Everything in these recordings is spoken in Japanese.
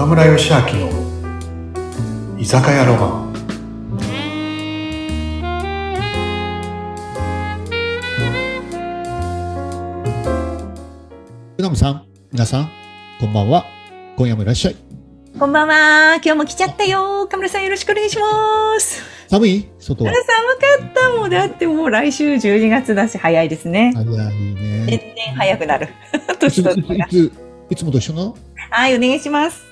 岡村義明の居酒屋ロマンうなむさん、皆さん、こんばんは。今夜もいらっしゃい。こんばんは。今日も来ちゃったよ。カムラさんよろしくお願いします。寒い？外は。寒かったもん。だってもう来週12月だし早いですね。早い年ね。々早くなる。年取いったら。ついついつもと一緒の？はい、お願いします。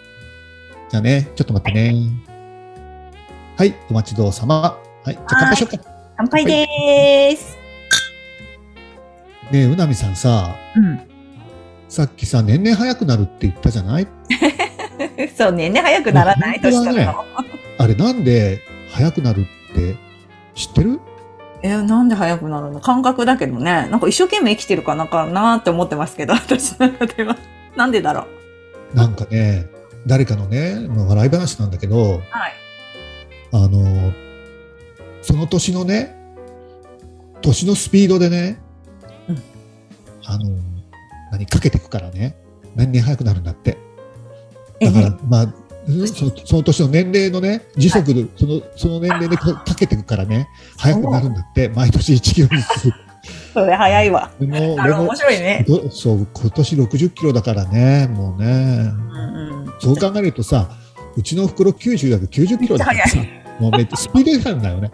じゃあね、ちょっと待ってね。はい、お待ちどうさま。はい、じゃあ乾杯しようか。乾杯でーす。ねえ、うなみさんさ、うん。さっきさ、年々早くなるって言ったじゃない？そうね、ね、早くならない本当だね年取るの。あれなんで早くなるって知ってる？え、なんで早くなるの？感覚だけどね。なんか一生懸命生きてるかなかなって思ってますけど、私の中では。なんでだろう？なんかね、誰かのね、まあ笑い話なんだけど、はい。あの、その年のね、年のスピードでね、うんあの、何、かけていくからね、年々速くなるんだって。えだから、まあ、うんそのその年の年齢のね、時速で、その、その年齢でか かけていくからね、速くなるんだって、毎年1キロずつ。それ早いわ。俺も、あれ面白いね。どそう、今年60キロだからね、もうね。うんうん。そう考えるとさ、うちの袋90だけど90キロだからさもうめっちゃスピード違反だよね。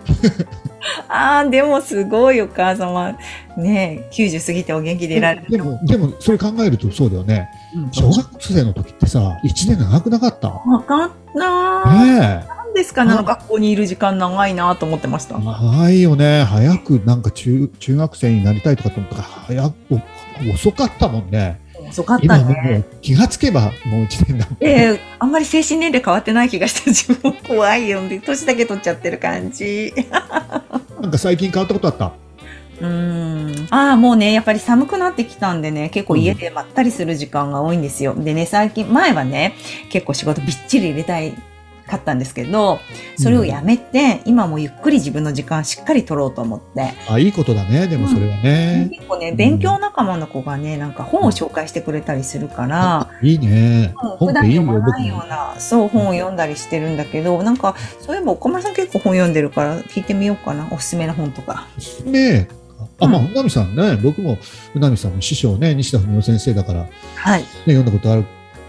ああ、でもすごいお母様。ねえ、90過ぎてお元気でいられる。でも、でも、それ考えるとそうだよね。うん小学生の時ってさ、1年長くなかった？わかったー。ねなんですかね、学校にいる時間長いなと思ってましたえ。。長いよね。早くなんか中、中学生になりたいとかと思ったから、早く、お遅かったもんね。遅かったね。う気がつけばもう1年だもん。えー、あんまり精神年齢変わってない気がして自分も怖いよね。年だけ取っちゃってる感じ。なんか最近変わったことあった？うーん。ああ、もうね、やっぱり寒くなってきたんでね、結構家でまったりする時間が多いんですよ。でね、最近、前はね、結構仕事びっちり入れたいかったんですけど、それをやめて、今もゆっくり自分の時間しっかり取ろうと思って、あ、いいことだね。でもそれはね。結構ね、勉強仲間の子がね、なんか本を紹介してくれたりするから、いいね。普本ってい読ま。ないような、そう、本を読んだりしてるんだけど、なんか、そういえば岡村さん結構本読んでるから、聞いてみようかな。おすすめの本とか。ねえ。あ、まあ、うんうなみさんね、僕も、うなみさんの師匠ね、西田文夫先生だから、ね、はい。読んだことある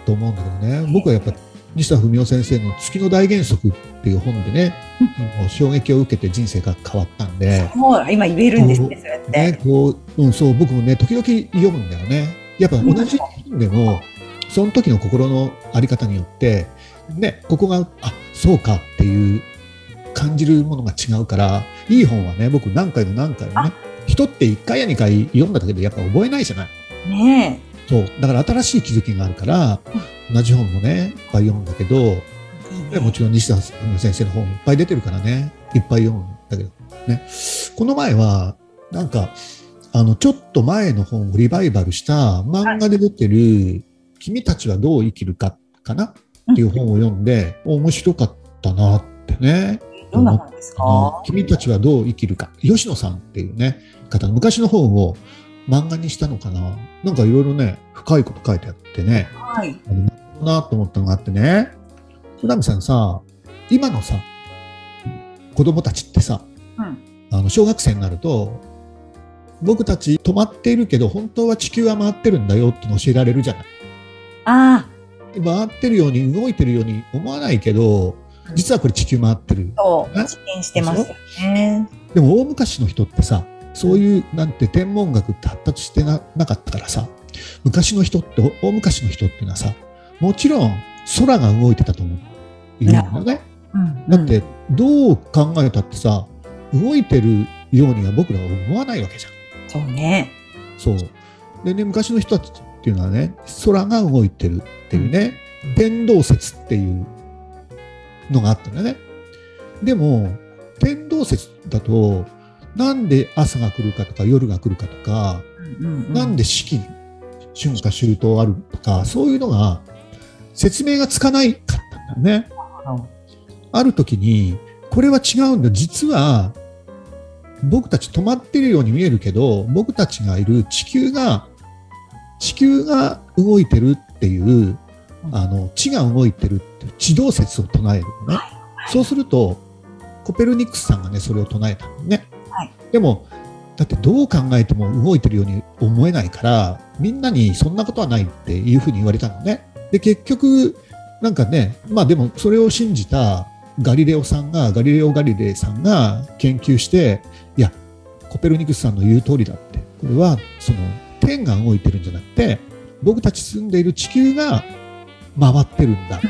と思うんだけどね、僕はやっぱ、西田文夫先生の月の大原則っていう本でね、もう衝撃を受けて人生が変わったんで、もう今言えるんですね、そ。ね、こう、うん、そう、僕もね、時々読むんだよね。やっぱ同じ本でも、その時の心のあり方によって、ね、ここが、あ、そうかっていう感じるものが違うから、いい本はね、僕何回も何回もね、人って1回や2回読んだだけでやっぱ覚えないじゃない。ねそう。だから新しい気づきがあるから、同じ本もね、いっぱい読むんだけど、もちろん西田先生の本いっぱい出てるからね、いっぱい読むんだけど、ね。この前は、なんか、あの、ちょっと前の本をリバイバルした漫画で出てる、君たちはどう生きるかかな？っていう本を読んで、面白かったなってね。どんな本ですか？君たちはどう生きるか。吉野さんっていうね、方。の昔の本を漫画にしたのかな？なんかいろいろね、深いこと書いてあってね。はい。あのなと思ったのがあってね、戸波さんさ、今のさ、子供たちってさ、うん。あの小学生になると、僕たち止まっているけど、本当は地球は回ってるんだよっての教えられるじゃない。ああ、回ってるように、動いてるように思わないけど、実はこれ地球回ってる。そう、え実験してますよね。でも大昔の人ってさ、そういう、なんて天文学って発達してななかったからさ、昔の人って、大昔の人っていうのはさ、もちろん空が動いてたと思う。いるんだよね。うん。だって、どう考えたってさ、動いてるようには僕らは思わないわけじゃん。そうね。そう。でね、昔の人たちっていうのはね、空が動いてるっていうね、天動説っていうのがあったんだよね。でも、天動説だと、なんで朝が来るかとか夜が来るかとか、うんうんうんなんで四季、春夏秋冬あるとか、そういうのが説明がつかないかったんだよね。ある時に、これは違うんだ。実は、僕たち止まってるように見えるけど、僕たちがいる地球が、地球が動いてるっていう、あの地が動いてるっていう地動説を唱えるのね。そうすると、コペルニクスさんがね、それを唱えたのね。はいでも、だってどう考えても動いてるように思えないから、みんなにそんなことはないっていうふうに言われたのね。で、結局、なんかね、まあでもそれを信じたガリレオさんが、ガリレオ・ガリレイさんが研究して、いや、コペルニクスさんの言う通りだって。これは、その、天が動いてるんじゃなくて、僕たち住んでいる地球が回ってるんだって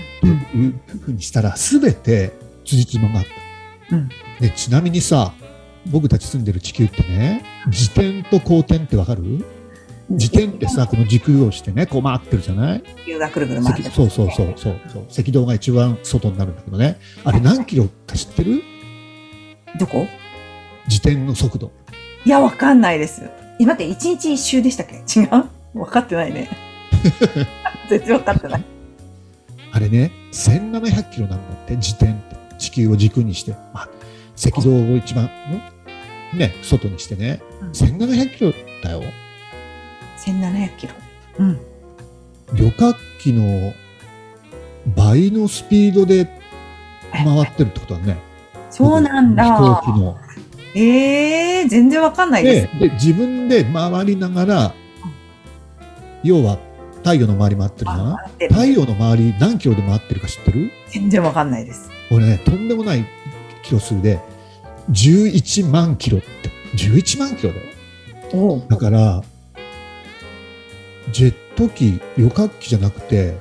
いうふうにしたら、すべて辻褄があった。うんで、ちなみにさ、僕たち住んでる地球ってね、自転と公転ってわかる？自転ってさ、この軸をしてね、こう回ってるじゃない？地球がくるくる回ってる赤そうそうそうそうそう。赤道が一番外になるんだけどね。あれ何キロか知ってる？どこ？自転の速度。いや、わかんないです。今って一日一周でしたっけ？違う？わかってないね。全然わかってない。あれね、1700キロなんだって、自転って。地球を軸にして。まあ、赤道を一番、ん？ね、外にしてね。1700キロだよ。1700キロ。うん。旅客機の倍のスピードで回ってるってことはね。そうなんだ。飛行機の。ええー、全然わかんないで。ですで、自分で回りながら、要は太陽の周り回ってるじゃん？太陽の周り何キロで回ってるか知ってる？全然わかんないです。俺ね、とんでもないキロ数で、11万キロって、11万キロだよ。だから、ジェット機、旅客機じゃなくて、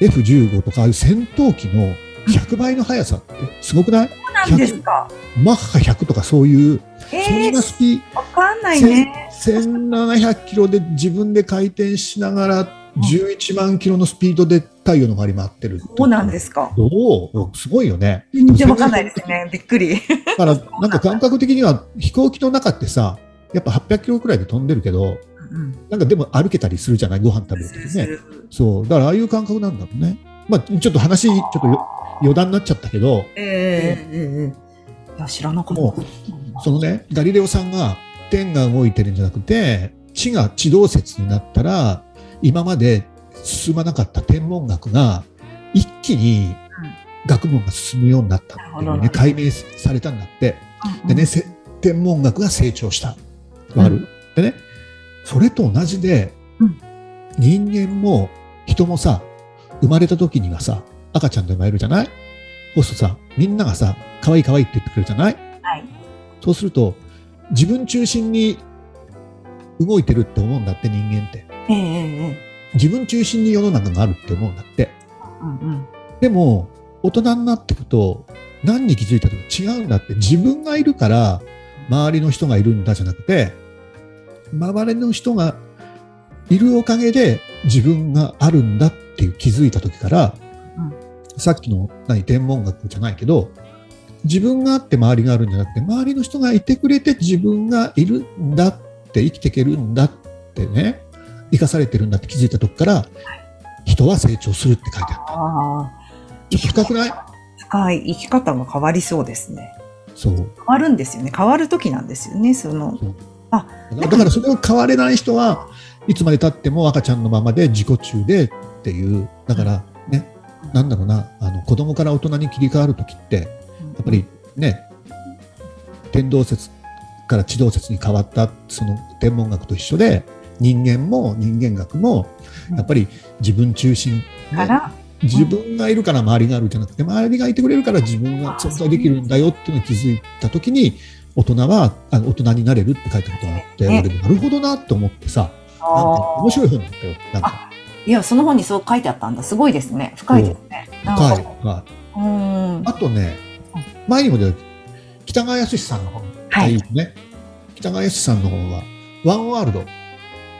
F15 とかああいう戦闘機の100倍の速さってすごくない？そうなんですか。マッハ100とかそういう、えそんえなスピー、わかんないね。1700キロで自分で回転しながら11万キロのスピードで太陽の周り回ってるそうなんですか。どう？すごいよね。全然わかんないですね。びっくり。だから、なんか感覚的には飛行機の中ってさ、やっぱ800キロくらいで飛んでるけど、うん。なんかでも歩けたりするじゃない？ご飯食べるときね。そう。だからああいう感覚なんだろうね。まあ、ちょっと話、ちょっとよ余談になっちゃったけど、ええええええいや、知らなかった。もそのね、ガリレオさんが天が動いてるんじゃなくて、地が地動説になったら、今まで進まなかった天文学が一気に学問が進むようになったっていうね、解明されたんだって。うんでね、せ天文学が成長した。わかる、うんでね、それと同じで、うん人間も人もさ、生まれた時にはさ、赤ちゃんで生まれるじゃない？そうするとさ、みんながさ、可愛い可愛いって言ってくれるじゃない？はい。そうすると、自分中心に動いてるって思うんだって、人間って。えええええ自分中心に世の中があるって思うんだって。うんうん。でも、大人になってくと、何に気づいた時違うんだって。自分がいるから、周りの人がいるんだじゃなくて、周りの人がいるおかげで自分があるんだっていう気づいた時から、うんさっきの何天文学じゃないけど、自分があって周りがあるんじゃなくて、周りの人がいてくれて自分がいるんだって生きていけるんだってね、生かされてるんだって気づいた時から、人は成長するって書いてある。ああ。ちょっと深くない？深い生き方が変わりそうですね。そう。変わるんですよね。変わる時なんですよね。その、だからそれを変われない人はいつまで経っても赤ちゃんのままで自己中でっていう、だからね、なんだろうな、あの子供から大人に切り替わるときって、やっぱりね、天動説から地動説に変わったその天文学と一緒で、人間も人間学もやっぱり自分中心、自分がいるから周りがあるじゃなくて、周りがいてくれるから自分が存在できるんだよっていうのに気づいたときに、大人はあの大人になれるって書いたことがあって、ね俺なるほどなって思ってさ、なんか面白い本だったよ。なんかいや、その本にそう書いてあったんだ。すごいですね。深いですね。深い。はいうん。あとね、前にも出た北川康さんの本、はいいね。北川康さんの本は、ワンワールド。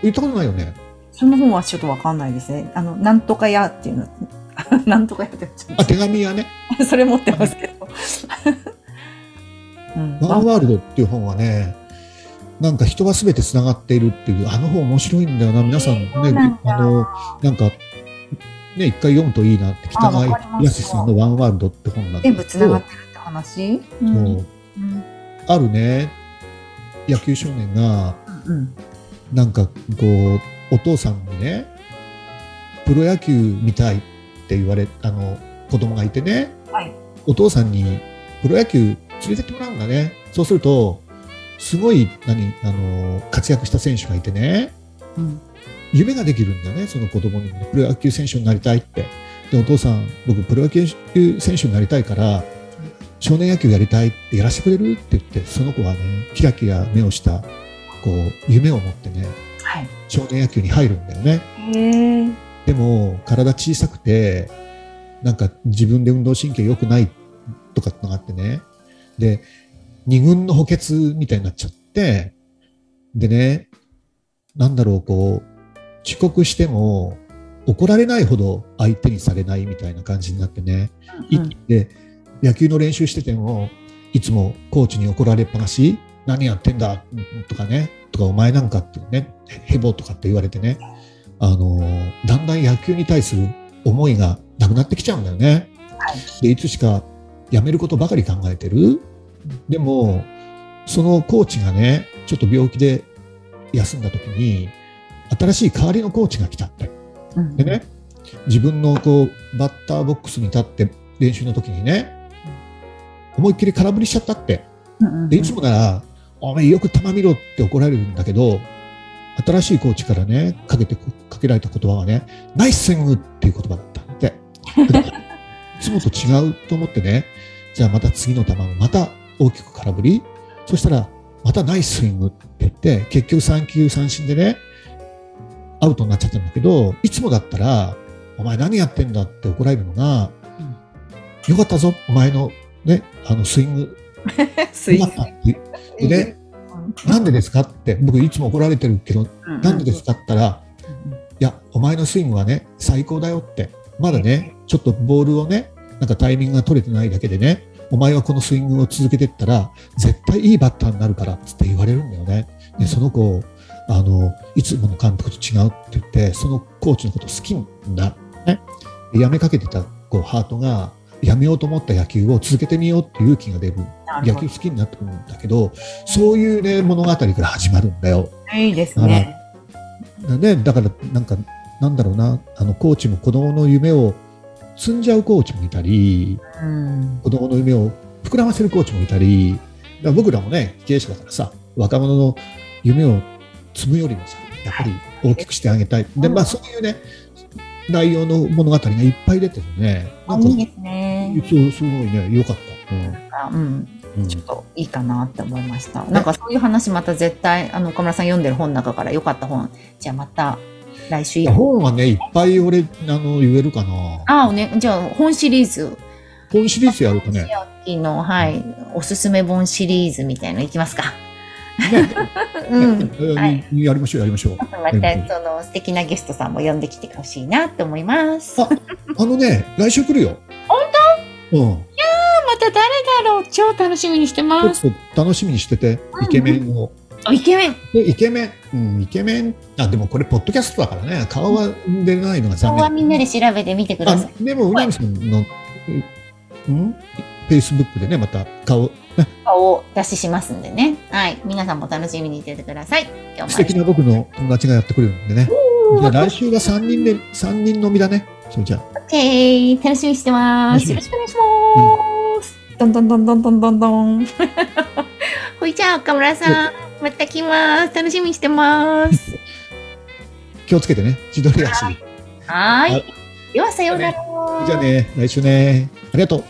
言ったことないよね。その本はちょっとわかんないですね。あの、なんとか屋っていうの。なんとか屋ってあ、っ手紙やね。と それ持ってますけど。うん。ワンワールドっていう本はね、なんか人はすべて繋がっているっていう、あの本面白いんだよな。皆さんね、あの、なんか、ね、一回読むといいなって、北川康さんのワンワールドって本なんだけど、全部繋がってるって話？う。そうんうん。あるね、野球少年が、うん。なんかこう、お父さんにね、プロ野球見たいって言われあの子供がいてね、はい。お父さんにプロ野球連れてってもらうんだね。そうするとすごい何あの活躍した選手がいてねうん。夢ができるんだよねその子供に。プロ野球選手になりたいって。でお父さん僕プロ野球選手になりたいから少年野球やりたいってやらせてくれるって言ってその子はねキラキラ目をしたこう夢を持ってねはい。少年野球に入るんだよね。でも体小さくてなんか自分で運動神経良くないとかってのがあってね。で二軍の補欠みたいになっちゃってでねなんだろうこう遅刻しても怒られないほど相手にされないみたいな感じになってね、いうん。で野球の練習しててもいつもコーチに怒られっぱなし何やってんだ？とかねとかお前なんかってねヘボとかって言われてねあのだんだん野球に対する思いがなくなってきちゃうんだよね。はいでいつしか辞めることばかり考えてる。でもそのコーチがねちょっと病気で休んだ時に新しい代わりのコーチが来たって。うんでね、自分のこうバッターボックスに立って練習の時にね、思いっきり空振りしちゃったって。で、いつもなら、お前よく球見ろって怒られるんだけど、新しいコーチからね、かけて、かけられた言葉はね、ナイススイングっていう言葉だったんで、いつもと違うと思ってね、じゃあまた次の球もまた大きく空振り、そしたらまたナイススイングって言って、結局3球三振でね、アウトになっちゃったんだけど、いつもだったら、お前何やってんだって怒られるのが、よかったぞ、お前のね、あのスイング、スイよかったって。でね、なんでですかって、僕いつも怒られてるけど、なんでですかって言ったら、いや、お前のスイングはね、最高だよって。まだね、ちょっとボールをね、なんかタイミングが取れてないだけでね、お前はこのスイングを続けていったら、絶対いいバッターになるからって言われるんだよね。で、その子、あの、いつもの監督と違うって言って、そのコーチのこと好きんだ。ね。で辞めかけてたこうハートが、辞めようと思った野球を続けてみようっていう勇気が出る。野球好きになってくるんだけど、そういうね、物語から始まるんだよ。いいですね。だね、だからなんかなんだろうな。あのコーチも子供の夢を積んじゃうコーチもいたりうん。子供の夢を膨らませるコーチもいたりだから僕らもね経営者だからさ若者の夢を積むよりもさやっぱり大きくしてあげたい。で、まあ、そういうね内容の物語がいっぱい出てるね。なんかいいですね。そうすごいね。良かった、うん。うん。うんちょっといいかなって思いました。なんかそういう話また絶対、あの、岡村さん読んでる本の中から良かった本。じゃあまた来週本はねいっぱい俺あの言えるかなああ、ね、じゃあ本シリーズ。本シリーズやるとねの、はい、おすすめ本シリーズみたいのいきますか。やりましょうやりましょうまたその素敵なゲストさんも呼んできてほしいなって思います。ああのね、来週来るよ。本当？うん。また誰だろう？超楽しみにしてます。楽しみにしてて、イケメンを。おイケメン。で、イケメン。うん、イケメン。あ、でもこれ、ポッドキャストだからね、顔は出ないのが今日は残みんなで調べてみてください。あ、でも、うなみさんの、うん？フェイスブックでね、また顔、ね、顔を出ししますんでね。はい。皆さんも楽しみにしててください。素敵な僕の友達がやってくれるんでね。じゃあ来週は3人で、三人飲みだね。それじゃあ。オッケー。楽しみにしてます。よろしくお願いします。どんどんどんどんどんどんどん。ほいじゃあ、岡村さん。また来ます。楽しみにしてます。気をつけてね。千鳥足。はーい。はいでは、さようなら。じゃあね、来週ね。ありがとう。